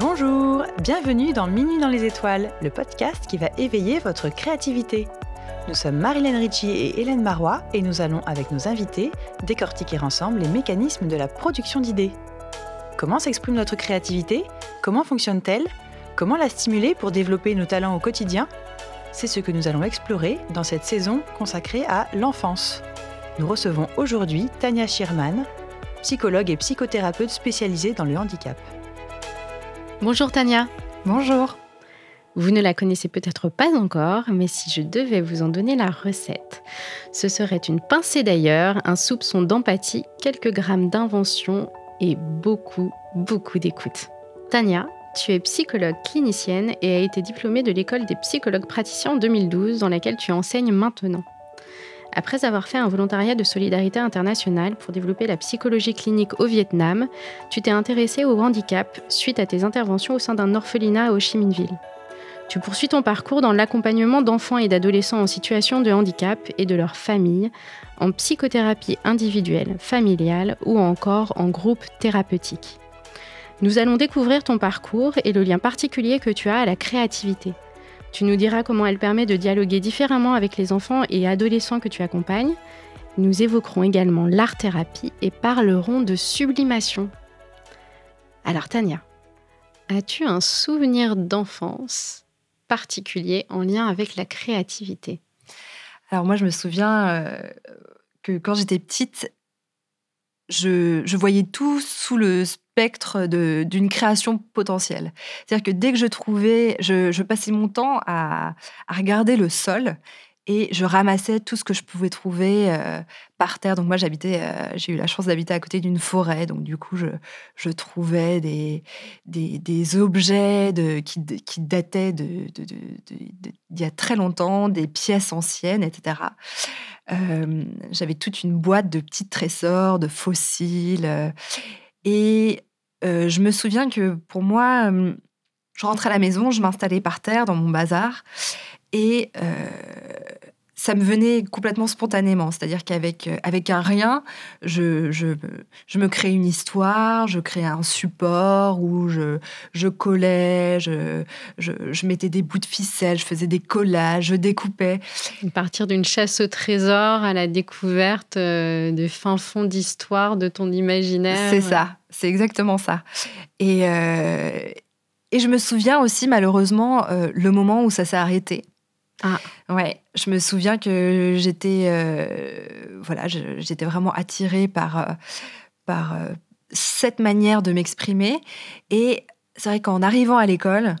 Bonjour, bienvenue dans Minuit dans les étoiles, le podcast qui va éveiller votre créativité. Nous sommes Marilyn Ritchie et Hélène Marois et nous allons, avec nos invités, décortiquer ensemble les mécanismes de la production d'idées. Comment s'exprime notre créativité? Comment fonctionne-t-elle? Comment la stimuler pour développer nos talents au quotidien? C'est ce que nous allons explorer dans cette saison consacrée à l'enfance. Nous recevons aujourd'hui Tania Schirman, psychologue et psychothérapeute spécialisée dans le handicap. Bonjour Tania. Bonjour. Vous ne la connaissez peut-être pas encore, mais si je devais vous en donner la recette, ce serait une pincée d'ailleurs, un soupçon d'empathie, quelques grammes d'invention et beaucoup, beaucoup d'écoute. Tania, tu es psychologue clinicienne et as été diplômée de l'école des psychologues praticiens en 2012 dans laquelle tu enseignes maintenant. Après avoir fait un volontariat de solidarité internationale pour développer la psychologie clinique au Vietnam, tu t'es intéressée au handicap suite à tes interventions au sein d'un orphelinat à Ho Chi Minh Ville. Tu poursuis ton parcours dans l'accompagnement d'enfants et d'adolescents en situation de handicap et de leurs familles, en psychothérapie individuelle, familiale ou encore en groupe thérapeutique. Nous allons découvrir ton parcours et le lien particulier que tu as à la créativité. Tu nous diras comment elle permet de dialoguer différemment avec les enfants et adolescents que tu accompagnes. Nous évoquerons également l'art-thérapie et parlerons de sublimation. Alors Tania, as-tu un souvenir d'enfance particulier en lien avec la créativité? Alors moi, je me souviens euh, que quand j'étais petite, je, voyais tout sous le spectre d'une création potentielle. C'est-à-dire que dès que je trouvais, je, passais mon temps à, regarder le sol et je ramassais tout ce que je pouvais trouver euh, par terre. Donc moi, j'habitais, euh, j'ai eu la chance d'habiter à côté d'une forêt. Donc du coup, je, je trouvais des, des, objets de, qui, qui dataient de, d'il y a très longtemps, des pièces anciennes, etc. Euh, j'avais toute une boîte de petits trésors, de fossiles. et je me souviens que pour moi, je rentrais à la maison, je m'installais par terre dans mon bazar et ça me venait complètement spontanément. C'est-à-dire qu'avec euh, avec un rien, je, je, je, me créais une histoire, je créais un support où je, je collais, je, je, mettais des bouts de ficelle, je faisais des collages, je découpais. Partir d'une chasse au trésor à la découverte euh, de fin fond d'histoire de ton imaginaire. C'est ça, c'est exactement ça. Et, euh, et je me souviens aussi, malheureusement, le moment où ça s'est arrêté. Ah. Ouais, je me souviens que j'étais euh, voilà, j'étais vraiment attirée par, euh, par euh, cette manière de m'exprimer. Et c'est vrai qu'en arrivant à l'école,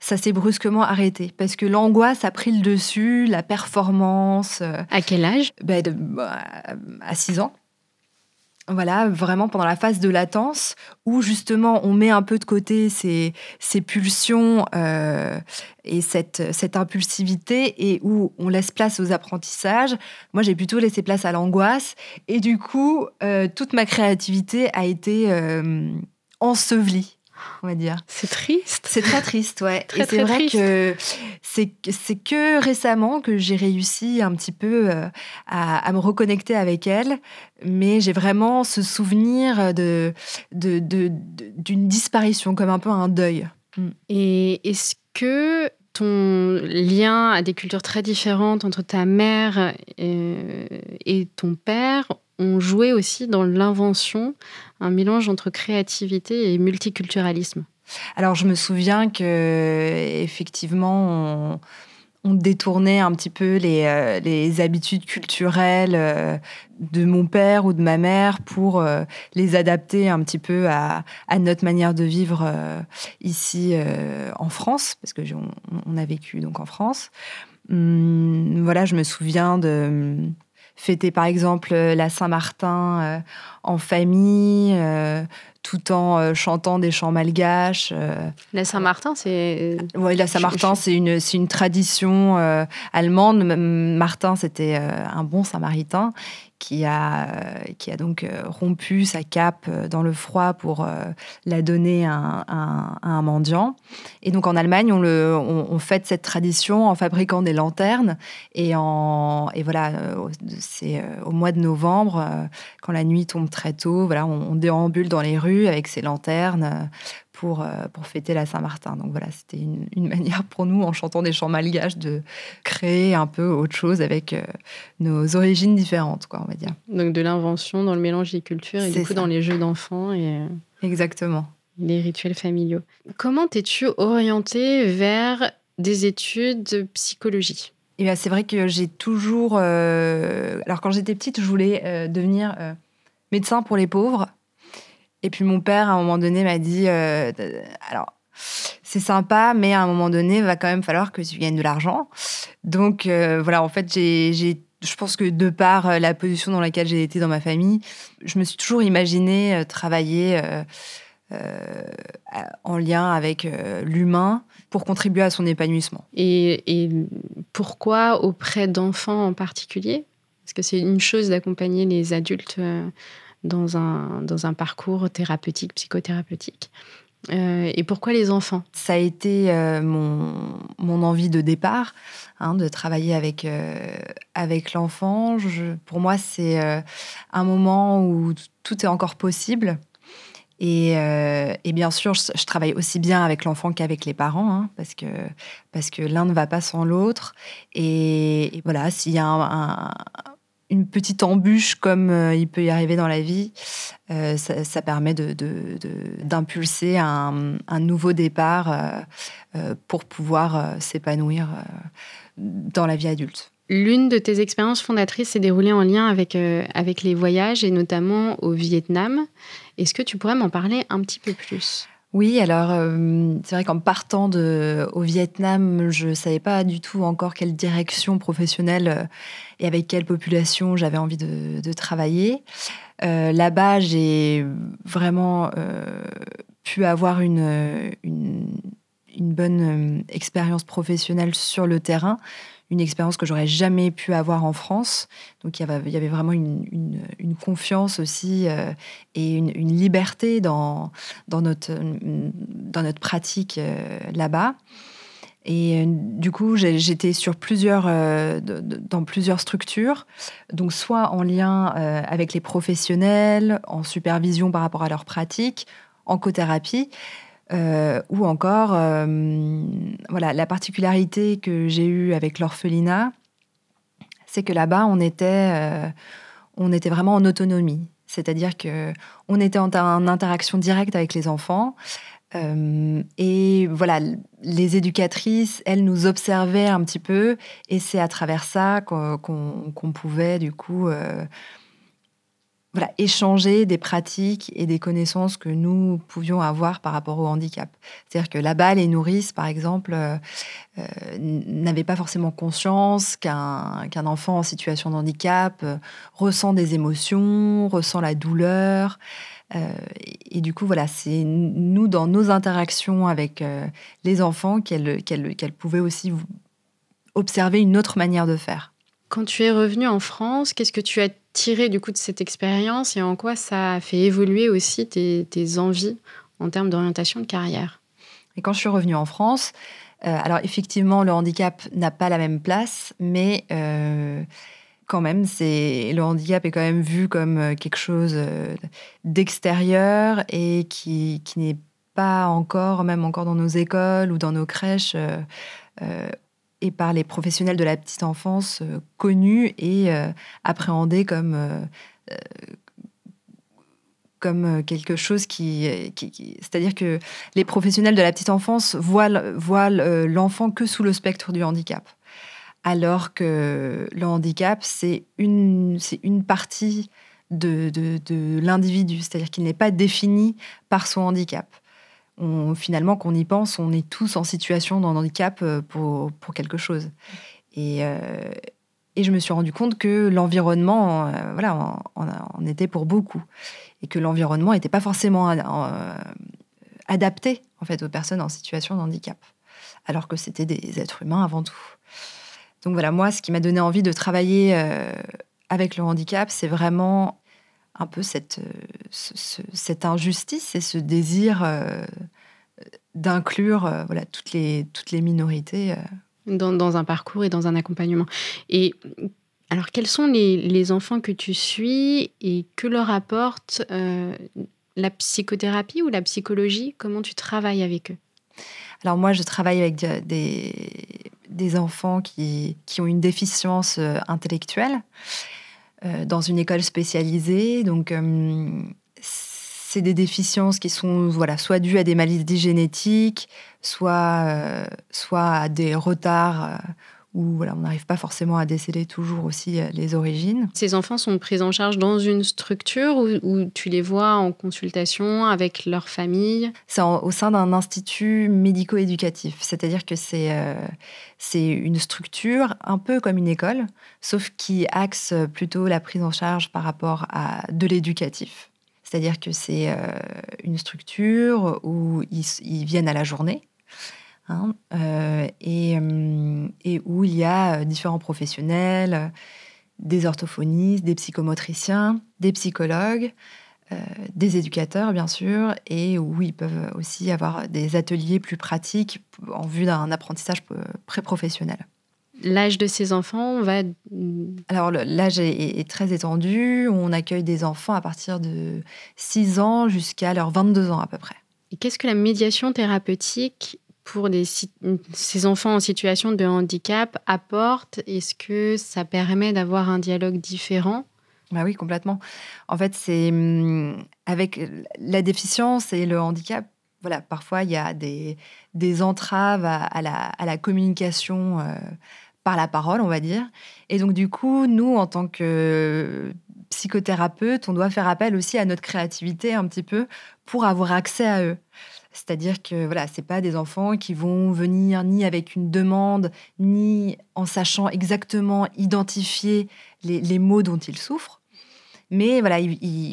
ça s'est brusquement arrêté parce que l'angoisse a pris le dessus, la performance. À quel âge? ben À 6 ans. Voilà, vraiment pendant la phase de latence, où justement on met un peu de côté ces, pulsions euh, et cette, impulsivité, et où on laisse place aux apprentissages. Moi, j'ai plutôt laissé place à l'angoisse, et du coup, euh, toute ma créativité a été euh, ensevelie on va dire. C'est triste. C'est très triste, ouais. et c'est vrai que c'est que récemment que j'ai réussi un petit peu euh, à, me reconnecter avec elle, mais j'ai vraiment ce souvenir de d'une disparition, comme un peu un deuil. Mm. Et est-ce que ton lien à des cultures très différentes entre ta mère et ton père ont joué aussi dans l'invention, un mélange entre créativité et multiculturalisme. Alors je me souviens que effectivement on, détournait un petit peu les, euh, habitudes culturelles euh, de mon père ou de ma mère pour euh, les adapter un petit peu à, notre manière de vivre ici en France, parce que on, a vécu donc en France. Hum, voilà, je me souviens de fêter par exemple euh, la Saint-Martin euh, en famille, euh, tout en chantant des chants malgaches. La Saint-Martin, c'est. Oui, la Saint-Martin, c'est une, une tradition allemande. Martin, c'était un bon samaritain qui a, qui a donc euh, rompu sa cape euh, dans le froid pour euh, la donner à un, mendiant. Et donc en Allemagne, on, le, on, fête cette tradition en fabriquant des lanternes. Et, en, et voilà, c'est au mois de novembre, quand la nuit tombe très tôt, voilà, on, déambule dans les rues rue avec ses lanternes pour, pour fêter la Saint-Martin. Donc voilà, c'était une, une, manière pour nous, en chantant des chants malgaches, de créer un peu autre chose avec nos origines différentes, quoi, on va dire. Donc de l'invention dans le mélange des cultures et du coup dans les jeux d'enfants. Et... Exactement. Les rituels familiaux. Comment t'es-tu orientée vers des études de psychologie? Eh bien, c'est vrai que j'ai toujours. Euh, alors, quand j'étais petite, je voulais euh, devenir euh, médecin pour les pauvres. Et puis, mon père, à un moment donné, m'a dit Alors, c'est sympa, mais à un moment donné, il va quand même falloir que tu gagnes de l'argent. Donc, voilà, en fait, j'ai, je pense que de par la position dans laquelle j'ai été dans ma famille, je me suis toujours imaginé travailler euh, en lien avec euh, l'humain pour contribuer à son épanouissement. Et, pourquoi auprès d'enfants en particulier? Parce que c'est une chose d'accompagner les adultes euh, dans un, dans un parcours thérapeutique, psychothérapeutique. et pourquoi les enfants? Ça a été mon, mon, envie de départ, hein, de travailler avec, avec l'enfant. Pour moi, c'est un moment où tout est encore possible. Euh, et, bien sûr, je, travaille aussi bien avec l'enfant qu'avec les parents, hein, parce que, parce que l'un ne va pas sans l'autre. Et, voilà, s'il y a une petite embûche comme euh, il peut y arriver dans la vie, euh, ça, permet d'impulser un, nouveau départ pour pouvoir s'épanouir dans la vie adulte. L'une de tes expériences fondatrices s'est déroulée en lien euh, avec les voyages et notamment au Vietnam. Est-ce que tu pourrais m'en parler un petit peu plus? Oui, alors euh, c'est vrai qu'en partant au Vietnam, je ne savais pas du tout encore quelle direction professionnelle euh, et avec quelle population j'avais envie de, travailler. Là-bas, j'ai vraiment pu avoir une bonne expérience professionnelle sur le terrain une expérience que j'aurais jamais pu avoir en France. Donc il y avait, vraiment une, confiance aussi euh, et une, liberté dans, notre, pratique euh, là-bas. Et euh, du coup, j'étais sur plusieurs, dans plusieurs structures, donc soit en lien avec les professionnels, en supervision par rapport à leur pratique, en cothérapie, euh, ou encore, euh, voilà, la particularité que j'ai eue avec l'orphelinat, c'est que là-bas, on était, euh, on était vraiment en autonomie. C'est-à-dire que on était en, interaction directe avec les enfants. et voilà, les éducatrices, elles nous observaient un petit peu, et c'est à travers ça qu'on pouvait du coup voilà, échanger des pratiques et des connaissances que nous pouvions avoir par rapport au handicap. C'est-à-dire que là-bas, les nourrices, par exemple, euh, euh, n'avaient pas forcément conscience qu'un enfant en situation de handicap euh, ressent des émotions, ressent la douleur. et, du coup, voilà, c'est nous, dans nos interactions avec les enfants, qu'elles qu'elle, pouvaient aussi observer une autre manière de faire. Quand tu es revenu en France, qu'est-ce que tu as tiré du coup de cette expérience et en quoi ça a fait évoluer aussi tes, envies en termes d'orientation de carrière? Et quand je suis revenue en France, euh, alors effectivement, le handicap n'a pas la même place, mais euh, quand même, c'est le handicap est quand même vu comme euh, quelque chose d'extérieur et qui, qui n'est pas encore, même encore dans nos écoles ou dans nos crèches, et par les professionnels de la petite enfance euh, connus et euh, appréhendés comme, euh, comme quelque chose qui... C'est-à-dire que les professionnels de la petite enfance voient, voient l'enfant que sous le spectre du handicap. Alors que le handicap, c'est une, une partie de, de, de l'individu, c'est-à-dire qu'il n'est pas défini par son handicap finalement, qu'on y pense, on est tous en situation de handicap euh, pour, quelque chose. Et, euh, et, je me suis rendu compte que l'environnement, euh, voilà, en, était pour beaucoup. Et que l'environnement n'était pas forcément adapté, en fait, aux personnes en situation de handicap. Alors que c'était des êtres humains avant tout. Donc voilà, moi, ce qui m'a donné envie de travailler avec le handicap, c'est vraiment un peu cette, euh, cette injustice et ce désir euh, d'inclure euh, voilà, toutes, les, toutes les minorités. Dans, dans, un parcours et dans un accompagnement. Et alors, quels sont les, les enfants que tu suis et que leur apporte la psychothérapie ou la psychologie? Comment tu travailles avec eux? Alors moi, je travaille avec des, des enfants qui, qui ont une déficience intellectuelle dans une école spécialisée. Donc, euh, c'est des déficiences qui sont voilà, soit dues à des maladies génétiques, soit, soit à des retards où voilà, on n'arrive pas forcément à déceler toujours aussi euh, les origines. Ces enfants sont pris en charge dans une structure où, tu les vois en consultation avec leur famille? C'est au sein d'un institut médico-éducatif, c'est-à-dire que c'est euh, c'est une structure un peu comme une école, sauf qui axe plutôt la prise en charge par rapport à de l'éducatif. C'est-à-dire que c'est euh, une structure où ils viennent à la journée, Hein, euh, euh, et, où il y a euh, différents professionnels, des orthophonistes, des psychomotriciens, des psychologues, des éducateurs bien sûr, et où ils peuvent aussi avoir des ateliers plus pratiques en vue d'un apprentissage pré-professionnel. L'âge de ces enfants va... Alors l'âge est, très étendu, on accueille des enfants à partir de 6 ans jusqu'à leurs 22 ans à peu près. Et qu'est-ce que la médiation thérapeutique pour ces enfants en situation de handicap apporte? Est-ce que ça permet d'avoir un dialogue différent? Bah oui, complètement. En fait, c'est hum, avec la déficience et le handicap, voilà, parfois il y a des, des entraves à, la, à, la, communication euh, par la parole, on va dire. Et donc, du coup, nous, en tant que psychothérapeute, on doit faire appel aussi à notre créativité un petit peu pour avoir accès à eux. C'est-à-dire que voilà, c'est pas des enfants qui vont venir ni avec une demande, ni en sachant exactement identifier les, mots dont ils souffrent. Mais voilà,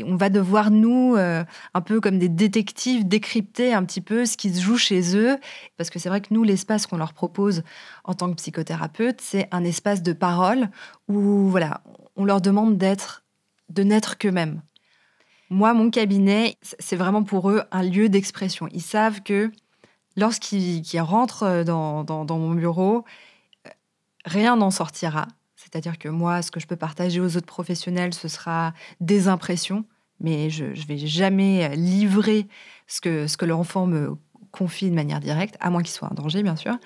on va devoir nous, euh, un peu comme des détectives, décrypter un petit peu ce qui se joue chez eux, parce que c'est vrai que nous, l'espace qu'on leur propose en tant que psychothérapeute, c'est un espace de parole où voilà, on leur demande d'être, de n'être qu'eux-mêmes. Moi, mon cabinet, c'est vraiment pour eux un lieu d'expression. Ils savent que lorsqu'ils rentrent euh, dans, mon bureau, euh, rien n'en sortira. C'est-à-dire que moi, ce que je peux partager aux autres professionnels, ce sera des impressions, mais je ne vais jamais livrer ce que, ce que l'enfant me confie de manière directe, à moins qu'il soit en danger, bien sûr.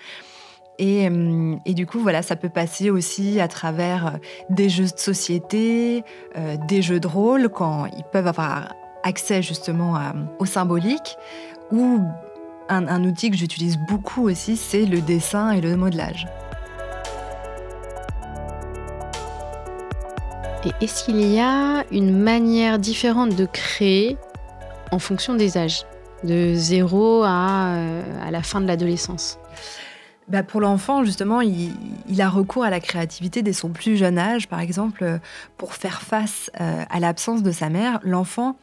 Euh, et, du coup, voilà, ça peut passer aussi à travers euh, des jeux de société, euh, des jeux de rôle, quand ils peuvent avoir accès justement au symbolique, ou un, outil que j'utilise beaucoup aussi, c'est le dessin et le modelage. Et est-ce qu'il y a une manière différente de créer en fonction des âges, de zéro à, à la fin de l'adolescence? Bah, pour l'enfant, justement, il, a recours à la créativité dès son plus jeune âge. Par exemple, euh, pour faire face euh, à l'absence de sa mère, l'enfant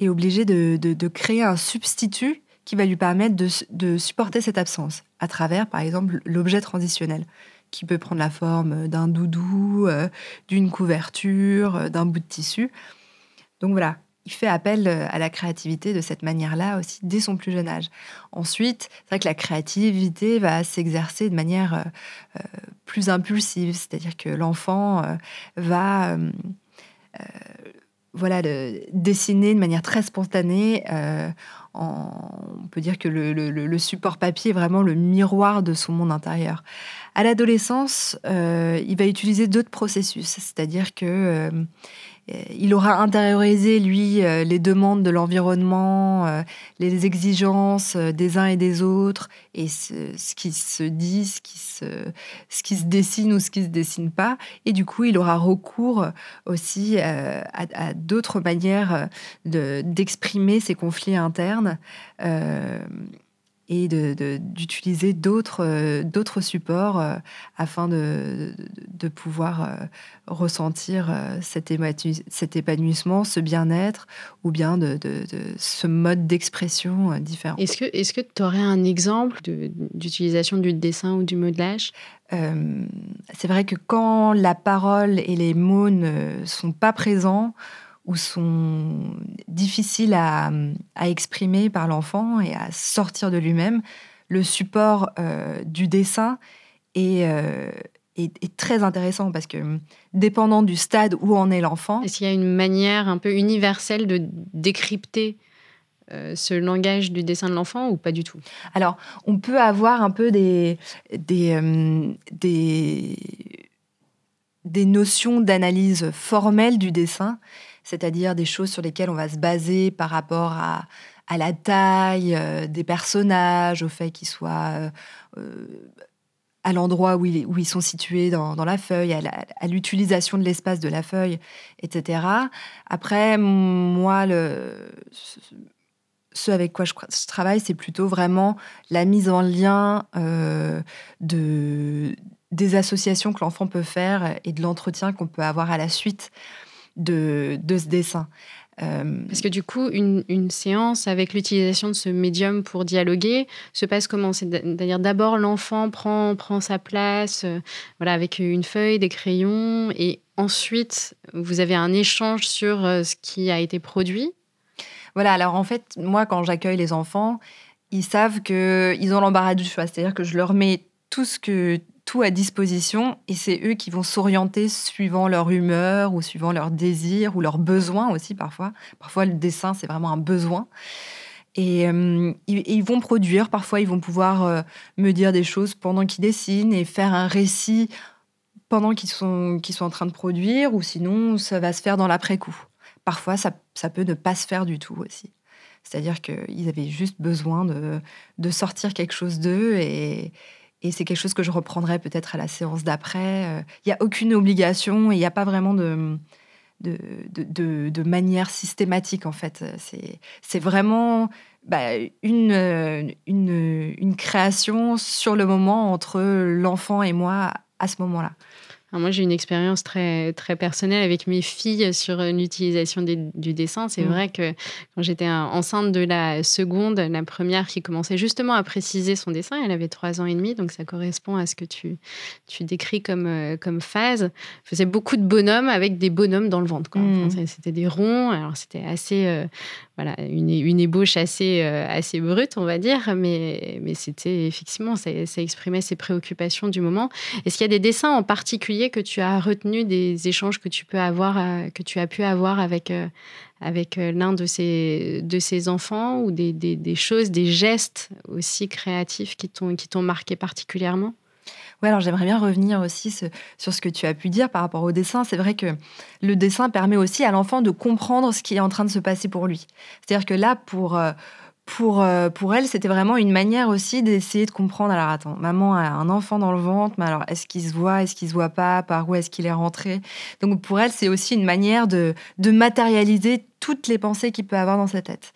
est obligé de, créer un substitut qui va lui permettre de, supporter cette absence à travers, par exemple, l'objet transitionnel qui peut prendre la forme d'un doudou, euh, d'une couverture, d'un bout de tissu. Donc voilà, il fait appel euh, à la créativité de cette manière-là aussi dès son plus jeune âge. Ensuite, c'est vrai que la créativité va s'exercer de manière euh, euh, plus impulsive, c'est-à-dire que l'enfant va voilà, dessiner de manière très spontanée. on peut dire que le, support papier est vraiment le miroir de son monde intérieur. À l'adolescence, il va utiliser d'autres processus, c'est-à-dire que il aura intériorisé, lui, euh, les demandes de l'environnement, euh, les exigences des uns et des autres, et ce, qui se dit, ce qui se, ce qui se dessine ou ce qui se dessine pas. Et du coup, il aura recours aussi à, d'autres manières d'exprimer ses conflits internes et d'utiliser d'autres euh, d'autres supports euh, afin de, de pouvoir euh, ressentir cet, cet épanouissement, ce bien-être ou bien de, ce mode d'expression différent. Est-ce que est-ce que tu aurais un exemple d'utilisation du dessin ou du modelage? C'est vrai que quand la parole et les mots ne sont pas présents, ou sont difficiles à, exprimer par l'enfant et à sortir de lui-même, le support euh, du dessin euh, est, est, très intéressant parce que dépendant du stade où en est l'enfant. Est-ce qu'il y a une manière un peu universelle de décrypter ce langage du dessin de l'enfant ou pas du tout? Alors, on peut avoir un peu des, des, des, des notions d'analyse formelle du dessin, c'est-à-dire des choses sur lesquelles on va se baser par rapport à, à la taille des personnages, au fait qu'ils soient à l'endroit où, où, ils sont situés dans, dans la feuille, à l'utilisation de l'espace de la feuille, etc. Après, moi, le, ce avec quoi je, travaille, c'est plutôt vraiment la mise en lien euh, de, des associations que l'enfant peut faire et de l'entretien qu'on peut avoir à la suite de, de ce dessin. Euh, Parce que du coup, une, une séance avec l'utilisation de ce médium pour dialoguer se passe comment? C'est-à-dire d'abord l'enfant prend, prend sa place euh, voilà, avec une feuille, des crayons, et ensuite vous avez un échange sur euh, ce qui a été produit? Voilà, alors en fait, moi quand j'accueille les enfants, ils savent qu'ils ont l'embarras du choix, c'est-à-dire que je leur mets tout ce que tout à disposition et c'est eux qui vont s'orienter suivant leur humeur ou suivant leurs désirs ou leurs besoins aussi parfois. Parfois le dessin c'est vraiment un besoin. Et, euh, ils, vont produire, parfois ils vont pouvoir euh, me dire des choses pendant qu'ils dessinent et faire un récit pendant qu'ils sont, sont en train de produire, ou sinon ça va se faire dans l'après-coup. Parfois ça, ça, peut ne pas se faire du tout aussi. C'est-à-dire qu'ils avaient juste besoin de, de sortir quelque chose d'eux et, et c'est quelque chose que je reprendrai peut-être à la séance d'après. Il euh, n'y a aucune obligation et il n'y a pas vraiment de, manière systématique, en fait. C'est vraiment bah, une, une création sur le moment entre l'enfant et moi à ce moment-là moi, j'ai une expérience très, très personnelle avec mes filles sur l'utilisation du dessin. C'est mmh. vrai que quand j'étais enceinte de la seconde, la première qui commençait justement à préciser son dessin, elle avait trois ans et demi, donc ça correspond à ce que tu, tu décris comme, euh, comme phase. faisait beaucoup de bonhommes avec des bonhommes dans le ventre. Mmh. c'était des ronds, alors c'était assez, euh, voilà, une, une, ébauche assez, euh, assez brute, on va dire, mais, mais c'était effectivement, ça, exprimait ses préoccupations du moment. Est-ce qu'il y a des dessins en particulier que tu as retenu des échanges que tu peux avoir, euh, que tu as pu avoir avec, euh, avec l'un de ces, de enfants ou des, des, choses, des gestes aussi créatifs qui t'ont marqué particulièrement? Oui, alors j'aimerais bien revenir aussi sur ce que tu as pu dire par rapport au dessin. C'est vrai que le dessin permet aussi à l'enfant de comprendre ce qui est en train de se passer pour lui. C'est-à-dire que là, pour, pour, euh, pour elle, c'était vraiment une manière aussi d'essayer de comprendre. Alors attends, maman a un enfant dans le ventre, mais alors est-ce qu'il se voit, est-ce qu'il se voit pas, par où est-ce qu'il est rentré? Donc pour elle, c'est aussi une manière de, de matérialiser toutes les pensées qu'il peut avoir dans sa tête.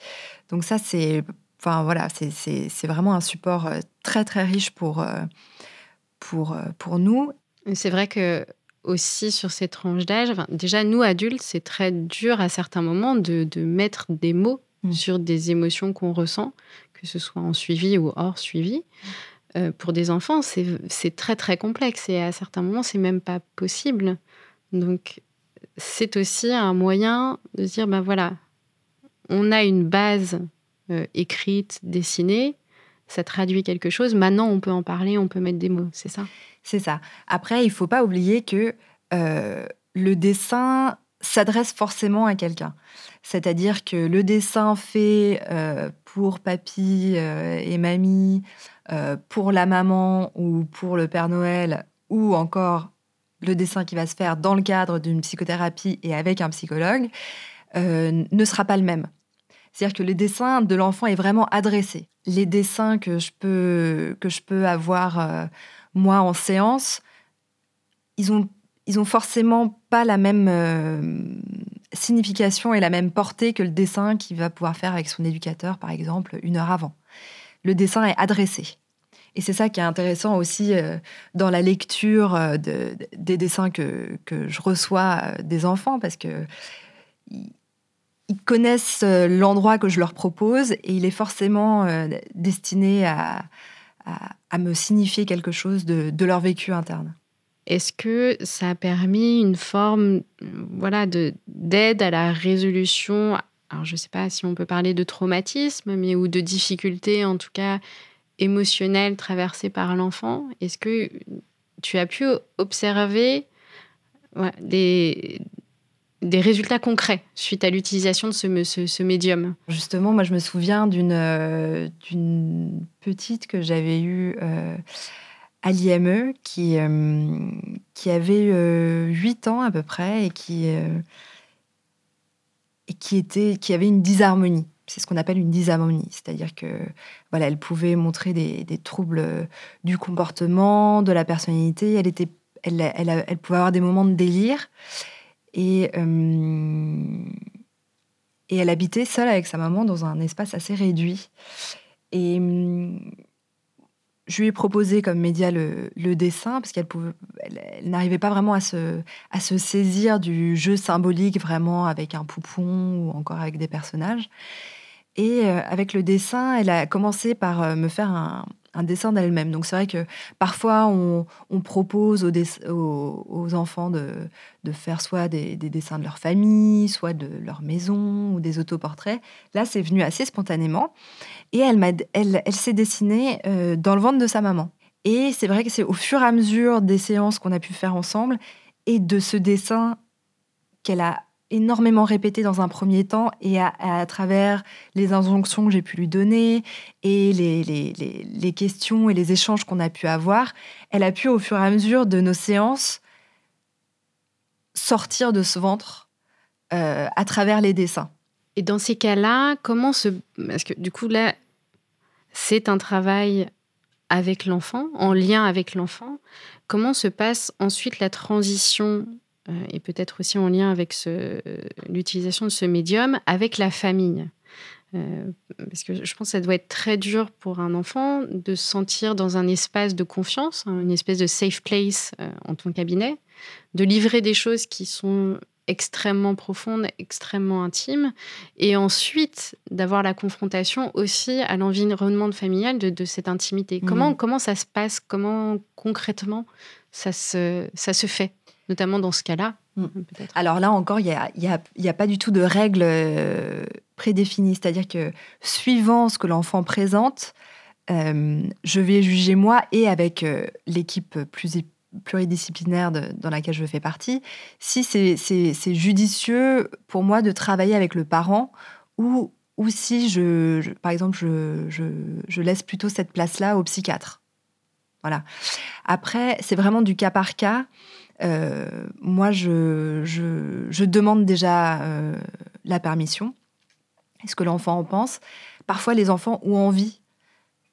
Donc ça, c'est enfin, voilà, c'est vraiment un support euh, très très riche pour, euh, pour, pour nous. C'est vrai que aussi sur ces tranches d'âge, déjà nous adultes, c'est très dur à certains moments de, de mettre des mots Mm. sur des émotions qu'on ressent, que ce soit en suivi ou hors suivi. Euh, pour des enfants, c'est très très complexe et à certains moments, c'est même pas possible. Donc, c'est aussi un moyen de dire ben voilà, on a une base euh, écrite, dessinée, ça traduit quelque chose. Maintenant, on peut en parler, on peut mettre des mots, c'est ça? C'est ça. Après, il faut pas oublier que euh, le dessin s'adresse forcément à quelqu'un. C'est-à-dire que le dessin fait euh, pour papy euh, et mamie, pour la maman ou pour le Père Noël, ou encore le dessin qui va se faire dans le cadre d'une psychothérapie et avec un psychologue, ne sera pas le même. C'est-à-dire que le dessin de l'enfant est vraiment adressé. Les dessins que je peux, que je peux avoir moi en séance, ils ont ils ont forcément pas la même euh, signification et la même portée que le dessin qu'il va pouvoir faire avec son éducateur, par exemple, une heure avant. Le dessin est adressé. Et c'est ça qui est intéressant aussi euh, dans la lecture euh, des dessins que, que, je reçois des enfants, parce que ils connaissent l'endroit que je leur propose et il est forcément destiné à, à, me signifier quelque chose de, de leur vécu interne. Est-ce que ça a permis une forme voilà, d'aide à la résolution? Alors, je ne sais pas si on peut parler de traumatisme, mais ou de difficultés, en tout cas émotionnelles traversées par l'enfant. Est-ce que tu as pu observer des, des résultats concrets suite à l'utilisation de ce, médium Justement, moi, je me souviens d'une euh, petite que j'avais eue euh, à l'IME qui, euh, qui avait 8 ans à peu près et qui, avait une disharmonie. C'est ce qu'on appelle une disharmonie, c'est-à-dire que voilà, elle pouvait montrer des, troubles du comportement, de la personnalité. Elle pouvait avoir des moments de délire. Et, euh, et elle habitait seule avec sa maman dans un espace assez réduit. Et euh, je lui ai proposé comme média le, dessin, parce qu'elle elle, n'arrivait pas vraiment à se, à se saisir du jeu symbolique, vraiment avec un poupon ou encore avec des personnages. Et euh, avec le dessin, elle a commencé par me faire un, un dessin d'elle-même. Donc c'est vrai que parfois on, propose aux, enfants de, faire soit des, dessins de leur famille, soit de leur maison ou des autoportraits. Là, c'est venu assez spontanément. Et elle, elle, elle s'est dessinée euh, dans le ventre de sa maman. Et c'est vrai que c'est au fur et à mesure des séances qu'on a pu faire ensemble et de ce dessin qu'elle a énormément répété dans un premier temps et à, travers les injonctions que j'ai pu lui donner et les, les, questions et les échanges qu'on a pu avoir, elle a pu au fur et à mesure de nos séances sortir de ce ventre euh, à travers les dessins. Et dans ces cas-là, comment se... Parce que du coup, là, c'est un travail avec l'enfant, en lien avec l'enfant. Comment se passe ensuite la transition et peut-être aussi en lien avec l'utilisation de ce médium, avec la famille. Euh, parce que je pense que ça doit être très dur pour un enfant de se sentir dans un espace de confiance, hein, une espèce de safe place euh, en ton cabinet, de livrer des choses qui sont extrêmement profondes, extrêmement intimes, et ensuite d'avoir la confrontation aussi à l'environnement familial de, de cette intimité. Mmh. Comment, comment ça se passe? Comment concrètement ça se, ça se fait? Notamment dans ce cas-là mm. Alors là encore, il n'y a, y a, y a, pas du tout de règles euh, prédéfinies. C'est-à-dire que suivant ce que l'enfant présente, euh, je vais juger moi et avec euh, l'équipe plus pluridisciplinaire dans laquelle je fais partie, si c'est judicieux pour moi de travailler avec le parent ou, ou si, je, par exemple, je, je, je laisse plutôt cette place-là au psychiatre. Voilà. Après, c'est vraiment du cas par cas. Euh, moi, je, je, demande déjà euh, la permission. Est-ce que l'enfant en pense? Parfois, les enfants ont envie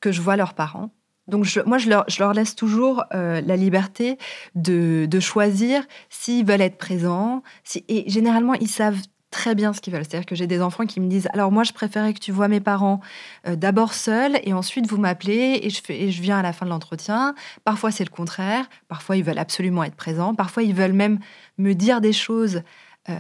que je vois leurs parents. Donc, moi, je leur, laisse toujours euh, la liberté de, de choisir s'ils veulent être présents. Et généralement, ils savent très bien ce qu'ils veulent. C'est-à-dire que j'ai des enfants qui me disent alors moi je préférais que tu vois mes parents euh, d'abord seuls et ensuite vous m'appelez et je fais et je viens à la fin de l'entretien. Parfois c'est le contraire. Parfois ils veulent absolument être présents. Parfois ils veulent même me dire des choses, euh,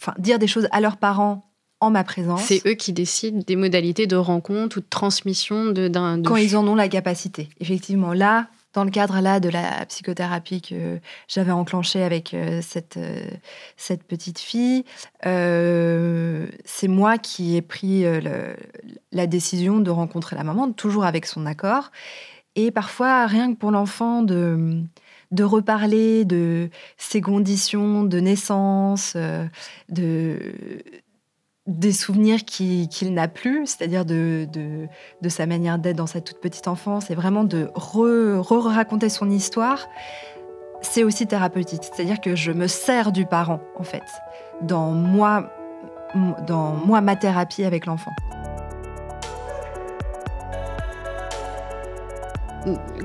enfin dire des choses à leurs parents en ma présence. C'est eux qui décident des modalités de rencontre ou de transmission d'un. Quand ils en ont la capacité. Effectivement, là, dans le cadre là de la psychothérapie que j'avais enclenchée avec euh, cette, euh, cette petite fille, euh, c'est moi qui ai pris la décision de rencontrer la maman, toujours avec son accord. Et parfois, rien que pour l'enfant, de, de reparler de ses conditions de naissance, de, des souvenirs qu'il n'a plus, c'est-à-dire de, de, sa manière d'être dans sa toute petite enfance, et vraiment de re-raconter son histoire, c'est aussi thérapeutique. C'est-à-dire que je me sers du parent, en fait, dans moi, dans moi ma thérapie avec l'enfant.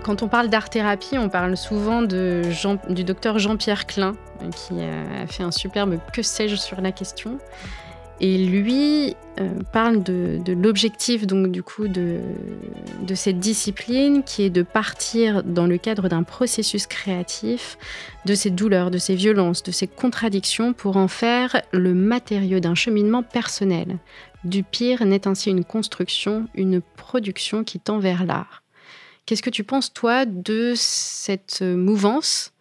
Quand on parle d'art-thérapie, on parle souvent de du docteur Jean-Pierre Klein, qui a fait un superbe que sais-je sur la question. Et lui euh, parle de, l'objectif donc du coup de, de, cette discipline qui est de partir dans le cadre d'un processus créatif de ces douleurs, de ces violences, de ces contradictions pour en faire le matériau d'un cheminement personnel. Du pire n'est ainsi une construction, une production qui tend vers l'art. Qu'est-ce que tu penses toi de cette mouvance?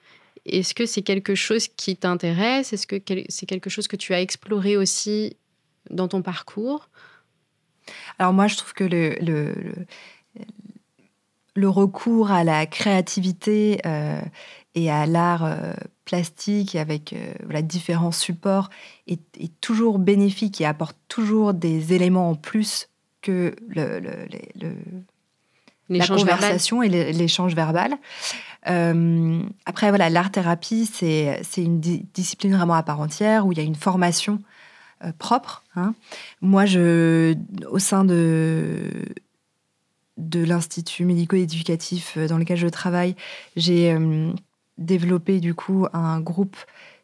Est-ce que c'est quelque chose qui t'intéresse? Est-ce que c'est quelque chose que tu as exploré aussi dans ton parcours? Alors moi, je trouve que le, le, recours à la créativité euh, et à l'art euh, plastique avec euh, voilà, différents supports est, toujours bénéfique et apporte toujours des éléments en plus que le, la conversation et l'échange verbal. Euh, après, voilà, l'art-thérapie, c'est une discipline vraiment à part entière où il y a une formation propre. Hein. Moi, je, au sein de, de l'Institut médico-éducatif dans lequel je travaille, j'ai développer du coup un groupe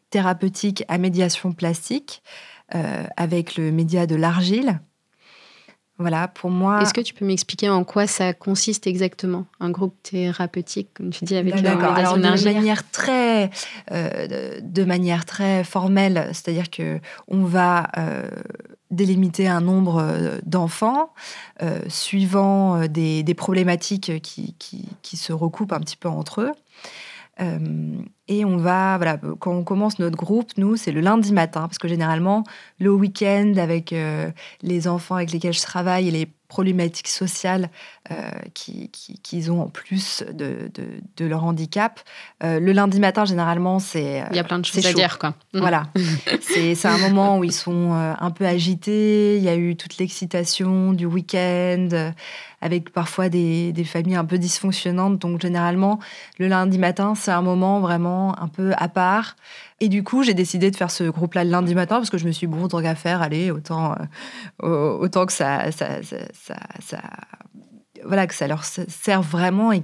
thérapeutique à médiation plastique euh, avec le média de l'argile. Voilà, pour moi. Est-ce que tu peux m'expliquer en quoi ça consiste exactement, un groupe thérapeutique, comme tu dis, avec la médiation de manière très, euh, de, manière très formelle, c'est-à-dire que on va euh, délimiter un nombre d'enfants suivant des, des problématiques qui, qui, qui, se recoupent un petit peu entre eux. Et on va, voilà, quand on commence notre groupe, nous, c'est le lundi matin, parce que généralement, le week-end, avec euh, les enfants avec lesquels je travaille et les problématiques sociales euh, qu'ils ont en plus de, de, leur handicap. Euh, le lundi matin, généralement, c'est. Il y a plein de choses à dire, quoi. Mm. Voilà. c'est un moment où ils sont un peu agités. Il y a eu toute l'excitation du week-end, avec parfois des, familles un peu dysfonctionnantes. Donc, généralement, le lundi matin, c'est un moment vraiment un peu à part. Et du coup, j'ai décidé de faire ce groupe-là le lundi matin parce que je me suis dit, bon, tant qu'à faire, allez, autant, euh, autant que ça, ça, ça, voilà, que ça leur serve vraiment et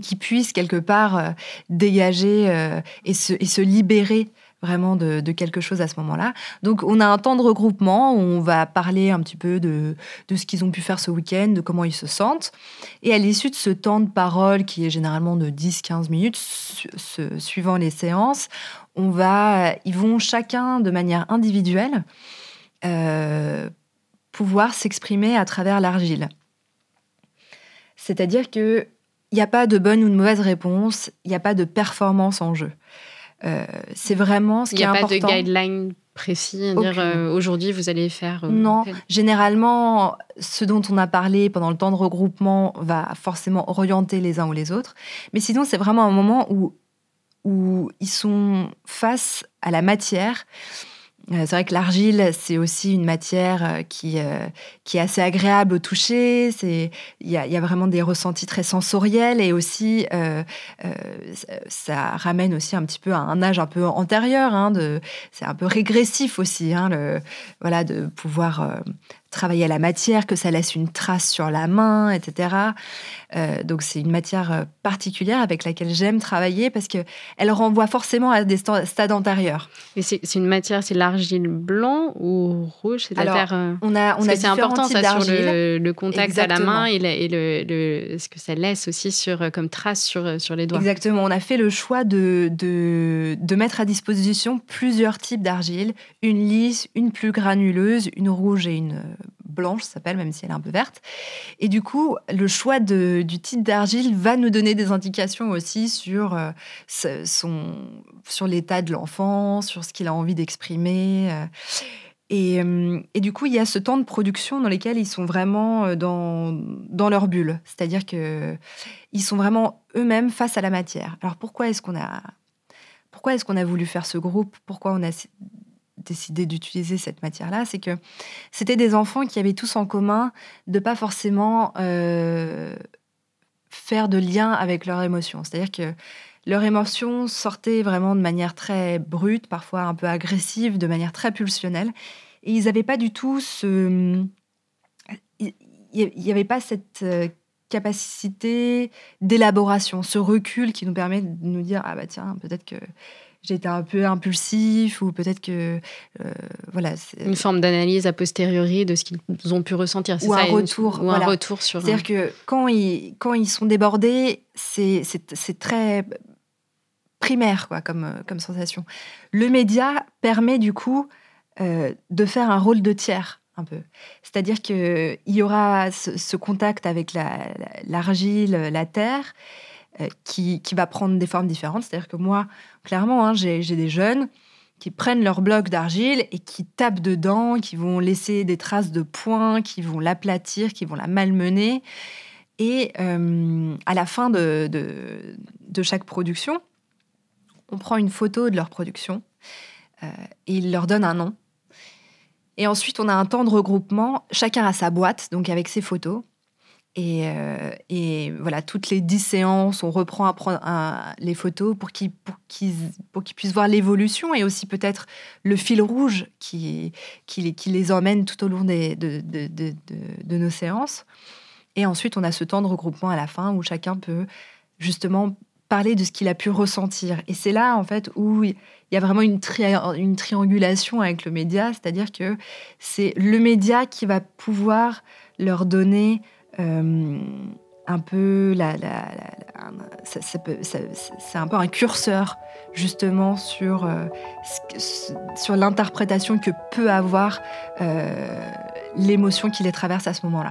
qu'ils puissent quelque part euh, dégager euh, et, se, et se libérer vraiment de, quelque chose à ce moment-là. Donc, on a un temps de regroupement où on va parler un petit peu de, ce qu'ils ont pu faire ce week-end, de comment ils se sentent. Et à l'issue de ce temps de parole, qui est généralement de 10-15 minutes, suivant les séances, on va, ils vont chacun de manière individuelle euh, pouvoir s'exprimer à travers l'argile. C'est-à-dire qu'il n'y a pas de bonne ou de mauvaise réponse, il n'y a pas de performance en jeu. Euh, c'est vraiment ce qui est important. Il n'y a pas de guideline précis, dire euh, aujourd'hui vous allez faire. Euh, non, généralement, ce dont on a parlé pendant le temps de regroupement va forcément orienter les uns ou les autres. Mais sinon, c'est vraiment un moment où, où ils sont face à la matière c'est vrai que l'argile, c'est aussi une matière euh, qui, euh, qui est assez agréable au toucher. Il y a, vraiment des ressentis très sensoriels et aussi, ça ramène aussi un petit peu à un âge un peu antérieur. Hein, c'est un peu régressif aussi, hein, voilà, de pouvoir travailler à la matière, que ça laisse une trace sur la main, etc. Euh, donc c'est une matière euh, particulière avec laquelle j'aime travailler parce que elle renvoie forcément à des stades antérieurs. Et c'est une matière, c'est l'argile blanc ou rouge? C'est la terre. Euh, on a, on a c'est important ça sur le, contact à la main et, le, ce que ça laisse aussi sur comme trace sur sur les doigts. Exactement. On a fait le choix de de, de mettre à disposition plusieurs types d'argile, une lisse, une plus granuleuse, une rouge et une blanche, s'appelle, même si elle est un peu verte. Et du coup, le choix du type d'argile va nous donner des indications aussi sur, euh, son, sur l'état de l'enfant, sur ce qu'il a envie d'exprimer. Euh. Et, euh, et, du coup, il y a ce temps de production dans lequel ils sont vraiment dans, dans leur bulle. C'est-à-dire que ils sont vraiment eux-mêmes face à la matière. Alors pourquoi est-ce qu'on a pourquoi est-ce qu'on a voulu faire ce groupe? Pourquoi on a décidé d'utiliser cette matière-là, c'est que c'était des enfants qui avaient tous en commun de pas forcément euh, faire de lien avec leurs émotions. C'est-à-dire que leurs émotions sortaient vraiment de manière très brute, parfois un peu agressive, de manière très pulsionnelle. Et ils n'avaient pas du tout ce... Il n'y avait pas cette euh, capacité d'élaboration, ce recul qui nous permet de nous dire, ah bah tiens, peut-être que été un peu impulsif ou peut-être que euh, voilà une forme d'analyse a posteriori de ce qu'ils ont pu ressentir ou un retour ou un retour sur c'est-à-dire que quand ils quand ils sont débordés c'est c'est très primaire quoi comme comme sensation. Le média permet du coup euh, de faire un rôle de tiers un peu. C'est-à-dire que il y aura ce, contact avec l'argile la, la terre euh, qui, qui, va prendre des formes différentes. C'est-à-dire que moi, clairement, hein, j'ai des jeunes qui prennent leur bloc d'argile et qui tapent dedans, qui vont laisser des traces de points, qui vont l'aplatir, qui vont la malmener. Et euh, à la fin de, chaque production, on prend une photo de leur production et il leur donne un nom. Et ensuite, on a un temps de regroupement. Chacun a sa boîte, donc avec ses photos. Et, euh, et, voilà, toutes les dix séances, on reprend à prendre les photos pour qu'ils puissent voir l'évolution et aussi peut-être le fil rouge qui, les emmène tout au long de, nos séances. Et ensuite, on a ce temps de regroupement à la fin où chacun peut justement parler de ce qu'il a pu ressentir. Et c'est là, en fait, où il y a vraiment une, triangulation avec le média, c'est-à-dire que c'est le média qui va pouvoir leur donner un peu la, c'est un peu un curseur justement sur euh, sur l'interprétation que peut avoir euh, l'émotion qui les traverse à ce moment-là.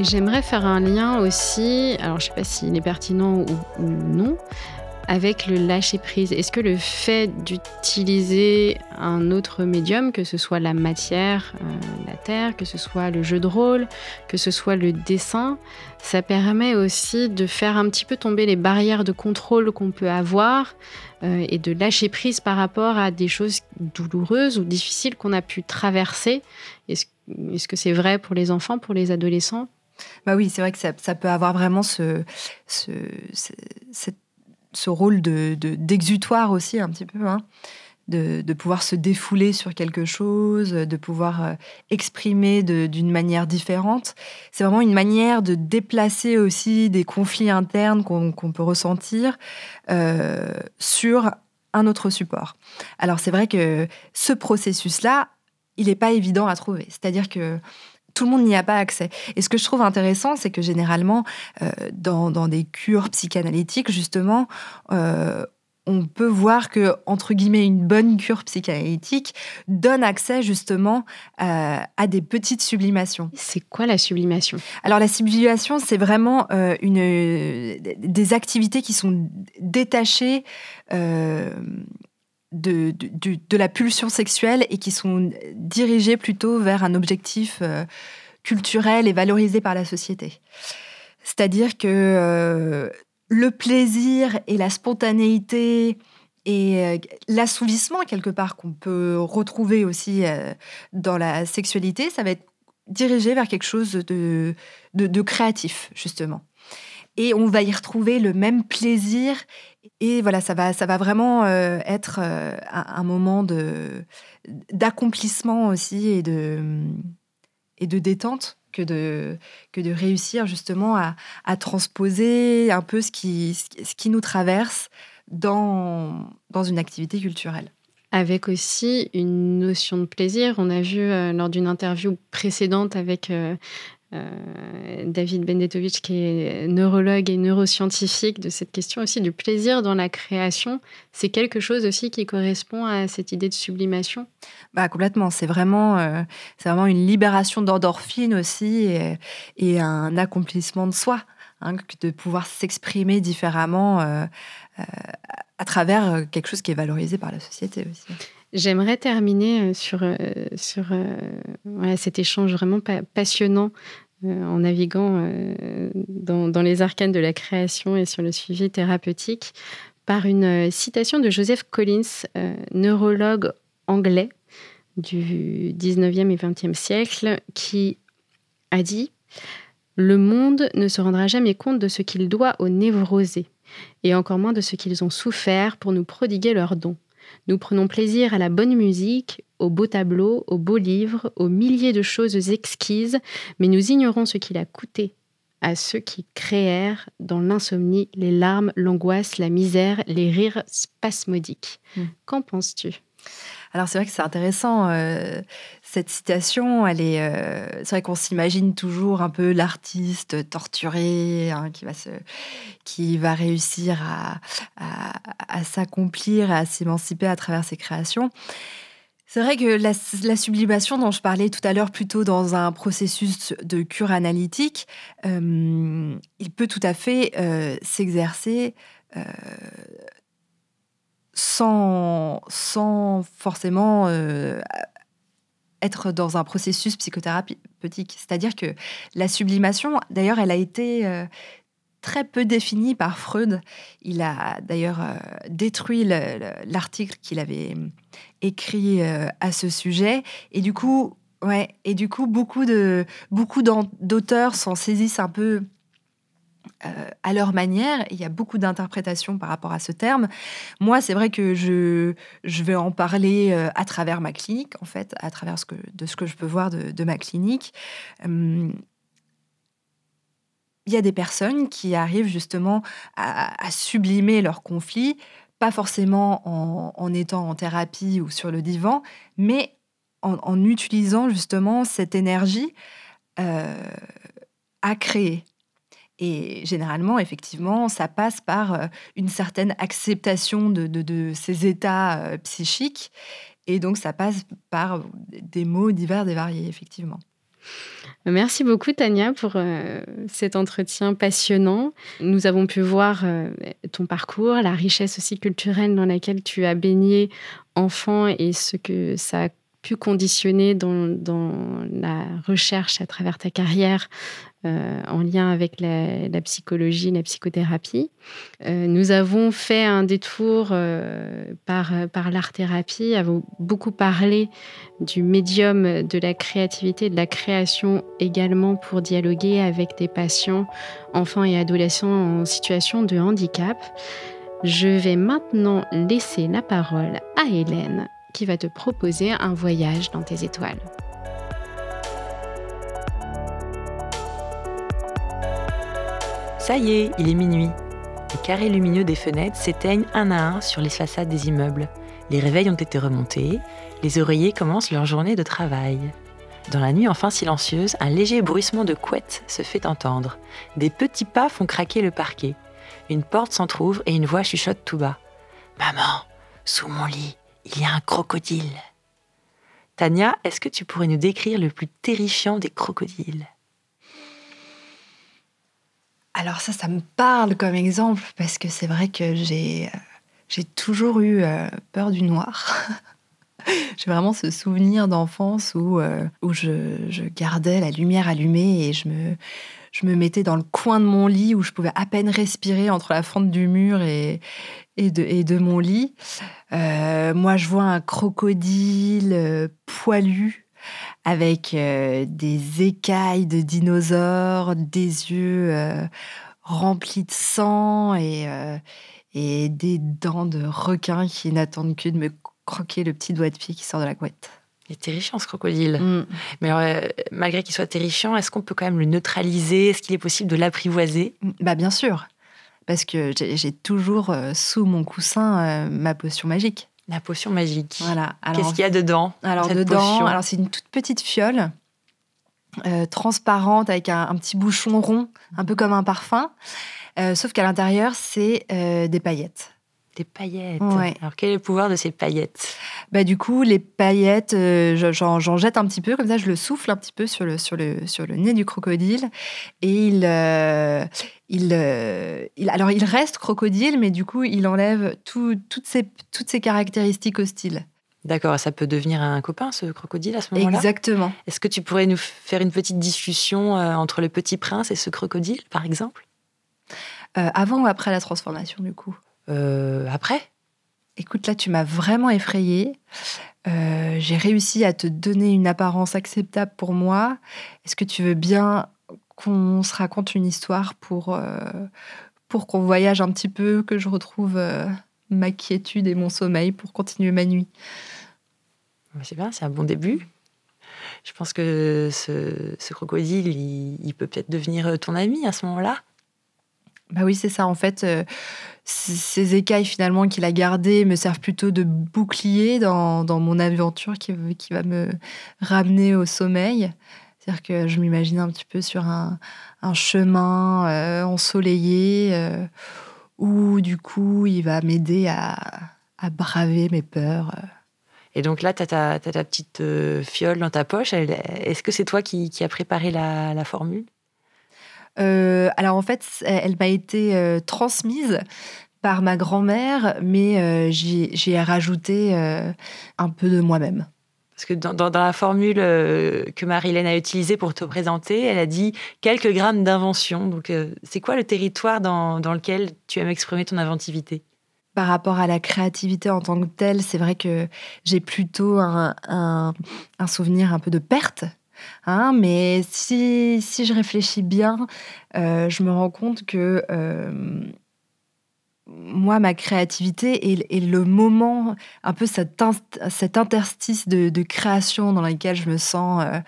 J'aimerais faire un lien aussi, alors je ne sais pas s'il est pertinent ou non, avec le lâcher-prise Est-ce que le fait d'utiliser un autre médium, que ce soit la matière, euh, la terre, que ce soit le jeu de rôle, que ce soit le dessin, ça permet aussi de faire un petit peu tomber les barrières de contrôle qu'on peut avoir euh, et de lâcher prise par rapport à des choses douloureuses ou difficiles qu'on a pu traverser. Est-ce que c'est vrai pour les enfants, pour les adolescents? Bah oui, c'est vrai que ça, peut avoir vraiment ce, ce, cette ce rôle de, d'exutoire aussi un petit peu, hein, de, pouvoir se défouler sur quelque chose, de pouvoir euh, exprimer d'une manière différente. C'est vraiment une manière de déplacer aussi des conflits internes qu'on, peut ressentir euh, sur un autre support. Alors c'est vrai que ce processus-là, il n'est pas évident à trouver. C'est-à-dire que tout le monde n'y a pas accès. Et ce que je trouve intéressant, c'est que généralement, euh, dans, des cures psychanalytiques, justement, euh, on peut voir que, entre guillemets, une bonne cure psychanalytique donne accès justement euh, à des petites sublimations. C'est quoi la sublimation? Alors la sublimation, c'est vraiment une, des activités qui sont détachées de, de, la pulsion sexuelle et qui sont dirigés plutôt vers un objectif euh, culturel et valorisé par la société. C'est-à-dire que euh, le plaisir et la spontanéité et euh, l'assouvissement, quelque part, qu'on peut retrouver aussi dans la sexualité, ça va être dirigé vers quelque chose de, de créatif, justement et on va y retrouver le même plaisir. Et voilà, ça va, ça va vraiment euh, être euh, un, moment de, d'accomplissement aussi et de, et de détente que de, que de réussir justement à, à transposer un peu ce qui, ce qui nous traverse dans, dans une activité culturelle. Avec aussi une notion de plaisir. On a vu euh, lors d'une interview précédente avec David Bendetovich, qui est neurologue et neuroscientifique, de cette question aussi du plaisir dans la création. C'est quelque chose aussi qui correspond à cette idée de sublimation? Bah, Complètement. C'est vraiment, euh, c'est vraiment une libération d'endorphine aussi et, un accomplissement de soi, hein, de pouvoir s'exprimer différemment euh, à travers quelque chose qui est valorisé par la société aussi. J'aimerais terminer euh, sur, euh, euh, cet échange vraiment passionnant en naviguant dans, dans, les arcanes de la création et sur le suivi thérapeutique par une citation de Joseph Collins, neurologue anglais du 19e et 20e siècle, qui a dit Le monde ne se rendra jamais compte de ce qu'il doit aux névrosés, et encore moins de ce qu'ils ont souffert pour nous prodiguer leurs dons. Nous prenons plaisir à la bonne musique, aux beaux tableaux, aux beaux livres, aux milliers de choses exquises, mais nous ignorons ce qu'il a coûté à ceux qui créèrent dans l'insomnie les larmes, l'angoisse, la misère, les rires spasmodiques. Hmm. Qu'en penses-tu? Alors c'est vrai que c'est intéressant euh, cette citation. Elle est, euh, c'est vrai qu'on s'imagine toujours un peu l'artiste torturé hein, qui va se, qui va réussir à, à, s'accomplir, à s'émanciper à travers ses créations. C'est vrai que la, sublimation dont je parlais tout à l'heure, plutôt dans un processus de cure analytique, euh, il peut tout à fait s'exercer sans, sans forcément euh, être dans un processus thérapeutique. C'est-à-dire que la sublimation, d'ailleurs, elle a été euh, très peu définie par Freud. Il a d'ailleurs euh, détruit l'article qu'il avait écrit euh, à ce sujet. Et du coup, ouais, et du coup, beaucoup de beaucoup d'auteurs s'en saisissent un peu euh, à leur manière. Il y a beaucoup d'interprétations par rapport à ce terme. Moi, c'est vrai que je, je vais en parler euh, à travers ma clinique, en fait, à travers ce que, de ce que je peux voir de, ma clinique. Hum, il y a des personnes qui arrivent justement à, sublimer leurs conflits, pas forcément en, étant en thérapie ou sur le divan, mais en, utilisant justement cette énergie euh, à créer. Et généralement, effectivement, ça passe par euh, une certaine acceptation de, ces états euh, psychiques. Et donc, ça passe par des mots divers et variés, effectivement. Merci beaucoup, Tania, pour euh, cet entretien passionnant. Nous avons pu voir ton parcours, la richesse aussi culturelle dans laquelle tu as baigné enfant et ce que ça pu conditionner dans, la recherche à travers ta carrière euh, en lien avec la, psychologie, la psychothérapie. Euh, nous avons fait un détour euh, par, par l'art-thérapie, avons beaucoup parlé du médium de la créativité, de la création également pour dialoguer avec des patients, enfants et adolescents en situation de handicap. Je vais maintenant laisser la parole à Hélène qui va te proposer un voyage dans tes étoiles. Ça y est, il est minuit. Les carrés lumineux des fenêtres s'éteignent un à un sur les façades des immeubles. Les réveils ont été remontés, les oreillers commencent leur journée de travail. Dans la nuit enfin silencieuse, un léger bruissement de couette se fait entendre. Des petits pas font craquer le parquet. Une porte s'entr'ouvre et une voix chuchote tout bas. Maman, sous mon lit, il y a un crocodile. Tania, est-ce que tu pourrais nous décrire le plus terrifiant des crocodiles? Alors ça, ça me parle comme exemple parce que c'est vrai que j'ai euh, toujours eu euh, peur du noir. j'ai vraiment ce souvenir d'enfance où, euh, où je, je, gardais la lumière allumée et je me, je me mettais dans le coin de mon lit où je pouvais à peine respirer entre la fente du mur et, et, de, et de mon lit. moi, je vois un crocodile poilu avec euh, des écailles de dinosaures, des yeux euh, remplis de sang euh, et, des dents de requin qui n'attendent que de me croquer le petit doigt de pied qui sort de la couette. Il est terrifiant ce crocodile. Mm. Mais malgré qu'il soit terrifiant, est-ce qu'on peut quand même le neutraliser? Est-ce qu'il est possible de l'apprivoiser? Mm, Bah bien sûr, parce que j'ai toujours sous mon coussin ma potion magique. La potion magique. Voilà. Qu'est-ce qu'il y a dedans Alors dedans, alors c'est une toute petite fiole euh, transparente avec un, petit bouchon rond, un peu comme un parfum. Euh, sauf qu'à l'intérieur, c'est euh, des paillettes. Des paillettes. Alors quel est le pouvoir de ces paillettes? Bah du coup, les paillettes, j'en jette un petit peu comme ça, je le souffle un petit peu sur le sur le sur le nez du crocodile et il euh, il, alors il reste crocodile, mais du coup, il enlève toutes, ses, toutes ses caractéristiques hostiles. D'accord, ça peut devenir un copain, ce crocodile, à ce moment-là? Exactement. Est-ce que tu pourrais nous faire une petite discussion euh, entre le petit prince et ce crocodile, par exemple? Euh, Avant ou après la transformation, du coup? Après Écoute, là, tu m'as vraiment effrayée. J'ai réussi à te donner une apparence acceptable pour moi. Est-ce que tu veux bien qu'on se raconte une histoire pour, euh, pour qu'on voyage un petit peu, que je retrouve euh, ma quiétude et mon sommeil pour continuer ma nuit? C'est bien, c'est un bon début. Je pense que ce, crocodile, il, peut peut-être devenir ton ami à ce moment-là. Bah oui, c'est ça. En fait, euh, ces écailles finalement qu'il a gardées me servent plutôt de bouclier dans, dans mon aventure qui, qui, va me ramener au sommeil. C'est-à-dire que je m'imagine un petit peu sur un, chemin euh, ensoleillé euh, où du coup il va m'aider à, braver mes peurs. Et donc là, tu as, ta petite fiole dans ta poche. Est-ce que c'est toi qui, qui as préparé la, formule? Alors en fait, elle m'a été transmise par ma grand-mère, mais j'y ai rajouté un peu de moi-même. Parce que dans, la formule euh, que Marie-Hélène a utilisée pour te présenter, elle a dit quelques grammes d'invention. Donc, euh, c'est quoi le territoire dans, lequel tu aimes exprimer ton inventivité? Par rapport à la créativité en tant que telle, c'est vrai que j'ai plutôt un, souvenir un peu de perte. Hein, mais si, je réfléchis bien, euh, je me rends compte que moi, ma créativité est, le moment, un peu cet, interstice de, création dans lequel je me sens euh,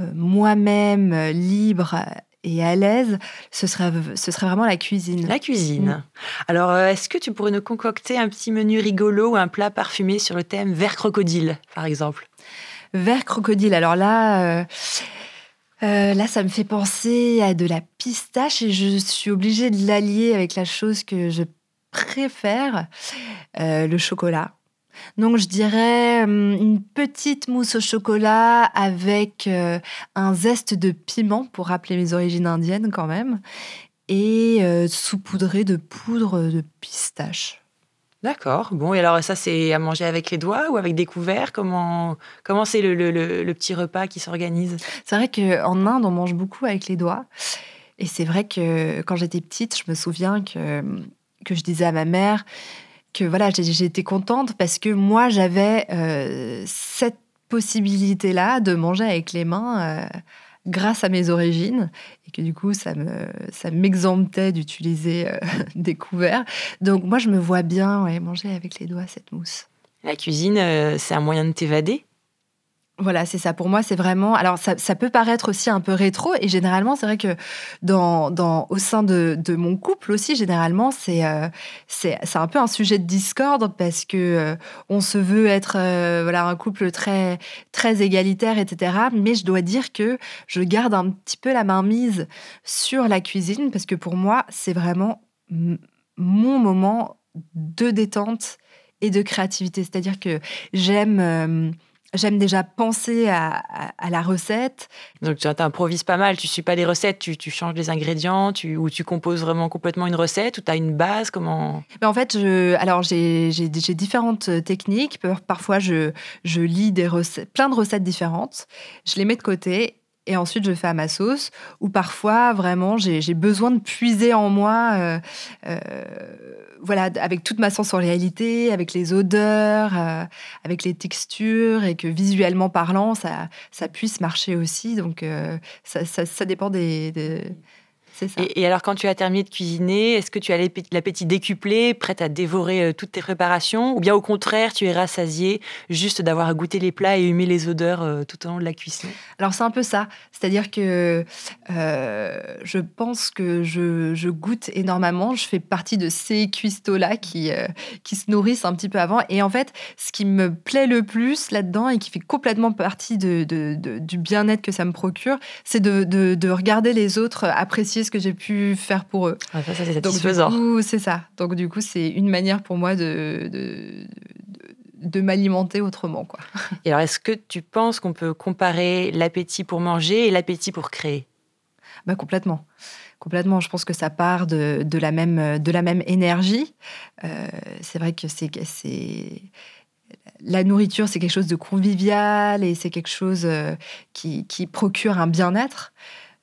euh, moi-même euh, libre et à l'aise, ce serait, ce serait vraiment la cuisine. La cuisine. Mm. Alors, est-ce que tu pourrais nous concocter un petit menu rigolo ou un plat parfumé sur le thème vert crocodile, par exemple? Vert crocodile. Alors là. là, ça me fait penser à de la pistache et je suis obligée de l'allier avec la chose que je préfère euh, le chocolat. Donc je dirais hum, une petite mousse au chocolat avec euh, un zeste de piment pour rappeler mes origines indiennes quand même et euh, saupoudré de poudre de pistache. D'accord. Bon, et alors ça, c'est à manger avec les doigts ou avec des couverts? Comment comment c'est le, le, petit repas qui s'organise? C'est vrai qu'en Inde, on mange beaucoup avec les doigts. Et c'est vrai que quand j'étais petite, je me souviens que que je disais à ma mère que voilà, j'étais contente parce que moi, j'avais euh, cette possibilité-là de manger avec les mains euh, grâce à mes origines et que du coup, ça me ça m'exemptait d'utiliser euh, des couverts. Donc moi, je me vois bien ouais, manger avec les doigts cette mousse. La cuisine, c'est un moyen de t'évader? Voilà, c'est ça. Pour moi, c'est vraiment. Alors, ça, peut paraître aussi un peu rétro, et généralement, c'est vrai que dans, dans, au sein de, de mon couple aussi, généralement, c'est euh, un peu un sujet de discorde parce que euh, on se veut être euh, voilà un couple très très égalitaire, etc. Mais je dois dire que je garde un petit peu la main mise sur la cuisine parce que pour moi, c'est vraiment mon moment de détente et de créativité. C'est-à-dire que j'aime J'aime déjà penser à, la recette. Donc tu improvises pas mal, tu suis pas des recettes, tu, changes les ingrédients, tu, ou tu composes vraiment complètement une recette, ou tu as une base, comment? Mais En fait, je, alors j'ai différentes techniques. Parfois, je, je lis des recettes, plein de recettes différentes, je les mets de côté et ensuite je fais à ma sauce. Ou parfois, vraiment, j'ai besoin de puiser en moi, euh, euh, voilà, avec toute ma sensorialité, avec les odeurs, euh, avec les textures, et que visuellement parlant, ça, puisse marcher aussi. Donc, ça, dépend des, et, alors, quand tu as terminé de cuisiner, est-ce que tu as l'appétit décuplé, prête à dévorer euh, toutes tes préparations? Ou bien au contraire, tu es rassasié juste d'avoir goûté les plats et humé les odeurs euh, tout au long de la cuisson? Alors, c'est un peu ça. C'est-à-dire que euh, je pense que je, goûte énormément. Je fais partie de ces cuistots-là qui, qui se nourrissent un petit peu avant. Et en fait, ce qui me plaît le plus là-dedans et qui fait complètement partie de, du bien-être que ça me procure, c'est de, de regarder les autres apprécier ce que j'ai pu faire pour eux. Ah, ça, c'est satisfaisant. C'est ça. Donc, du coup, c'est une manière pour moi de, de, m'alimenter autrement. Quoi. Et alors, est-ce que tu penses qu'on peut comparer l'appétit pour manger et l'appétit pour créer? Bah, Complètement. Complètement. Je pense que ça part de, de la, même, de la même énergie. Euh, c'est vrai que c'est la nourriture, c'est quelque chose de convivial et c'est quelque chose euh, qui, qui procure un bien-être.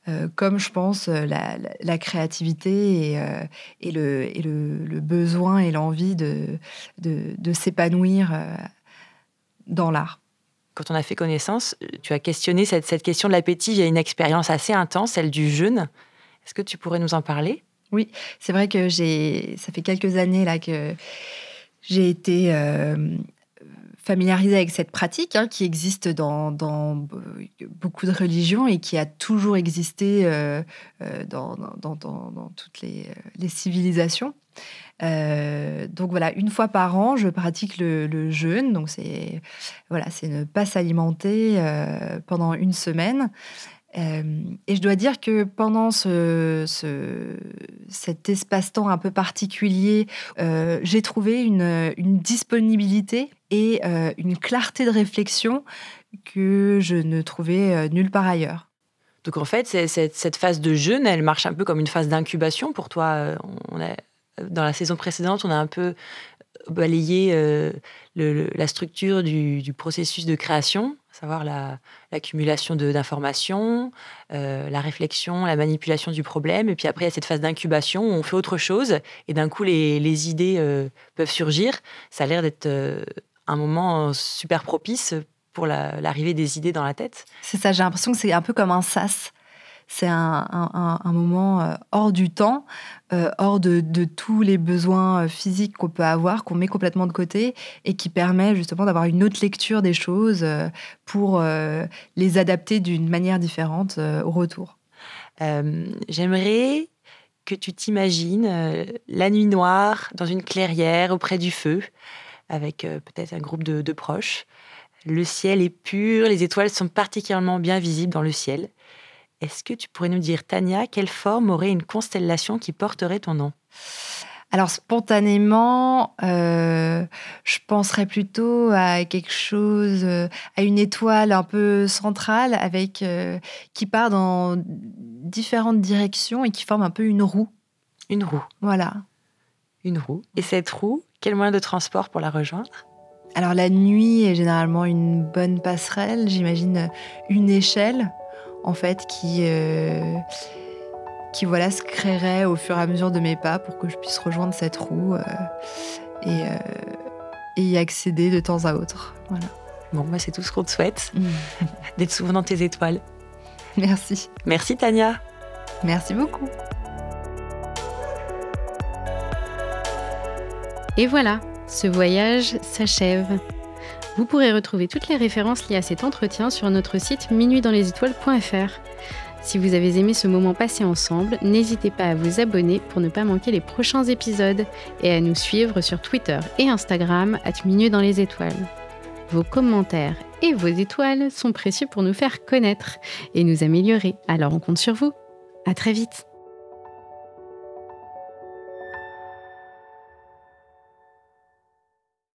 Euh, comme je pense euh, la, créativité et, euh, le, besoin et l'envie de, s'épanouir dans l'art. Quand on a fait connaissance, tu as questionné cette, cette question de l'appétit via une expérience assez intense, celle du jeûne. Est-ce que tu pourrais nous en parler? Oui, c'est vrai que j'ai, ça fait quelques années là que j'ai été familiarisé avec cette pratique hein, qui existe dans, beaucoup de religions et qui a toujours existé euh, euh, dans, toutes les, civilisations. Euh, donc voilà, une fois par an, je pratique le, jeûne. Donc c'est voilà, c'est ne pas s'alimenter pendant une semaine. Et je dois dire que pendant ce, cet espace-temps un peu particulier, j'ai trouvé une, disponibilité et euh, une clarté de réflexion que je ne trouvais euh, nulle part ailleurs. Donc en fait, cette phase de jeûne, elle marche un peu comme une phase d'incubation pour toi. Euh, dans la saison précédente, on a un peu balayer euh, la structure du, processus de création, à savoir l'accumulation d'informations, euh, la réflexion, la manipulation du problème. Et puis après, il y a cette phase d'incubation où on fait autre chose et d'un coup, les, idées euh, peuvent surgir. Ça a l'air d'être un moment super propice pour l'arrivée des idées dans la tête. C'est ça, j'ai l'impression que c'est un peu comme un sas c'est un, moment euh, hors du temps, euh, hors de, tous les besoins euh, physiques qu'on peut avoir, qu'on met complètement de côté et qui permet justement d'avoir une autre lecture des choses pour les adapter d'une manière différente au retour. J'aimerais que tu t'imagines la nuit noire dans une clairière auprès du feu avec peut-être un groupe de proches. Le ciel est pur, les étoiles sont particulièrement bien visibles dans le ciel. Est-ce que tu pourrais nous dire, Tania, quelle forme aurait une constellation qui porterait ton nom? Alors spontanément, euh, je penserais plutôt à quelque chose, euh, à une étoile un peu centrale avec euh, qui part dans différentes directions et qui forme un peu une roue. Une roue. Voilà. Une roue. Et cette roue, quel moyen de transport pour la rejoindre? Alors la nuit est généralement une bonne passerelle. J'imagine une échelle en fait, qui, euh, qui voilà, se créerait au fur et à mesure de mes pas pour que je puisse rejoindre cette roue euh, et, euh, et, y accéder de temps à autre. Voilà. Bon, moi, c'est tout ce qu'on te souhaite, mm. d'être souvent dans tes étoiles. Merci. Merci, Tania. Merci beaucoup. Et voilà, ce voyage s'achève. Vous pourrez retrouver toutes les références liées à cet entretien sur notre site minuitdanslesétoiles.fr. Si vous avez aimé ce moment passé ensemble, n'hésitez pas à vous abonner pour ne pas manquer les prochains épisodes et à nous suivre sur Twitter et Instagram à dans les étoiles. Vos commentaires et vos étoiles sont précieux pour nous faire connaître et nous améliorer, alors on compte sur vous. À très vite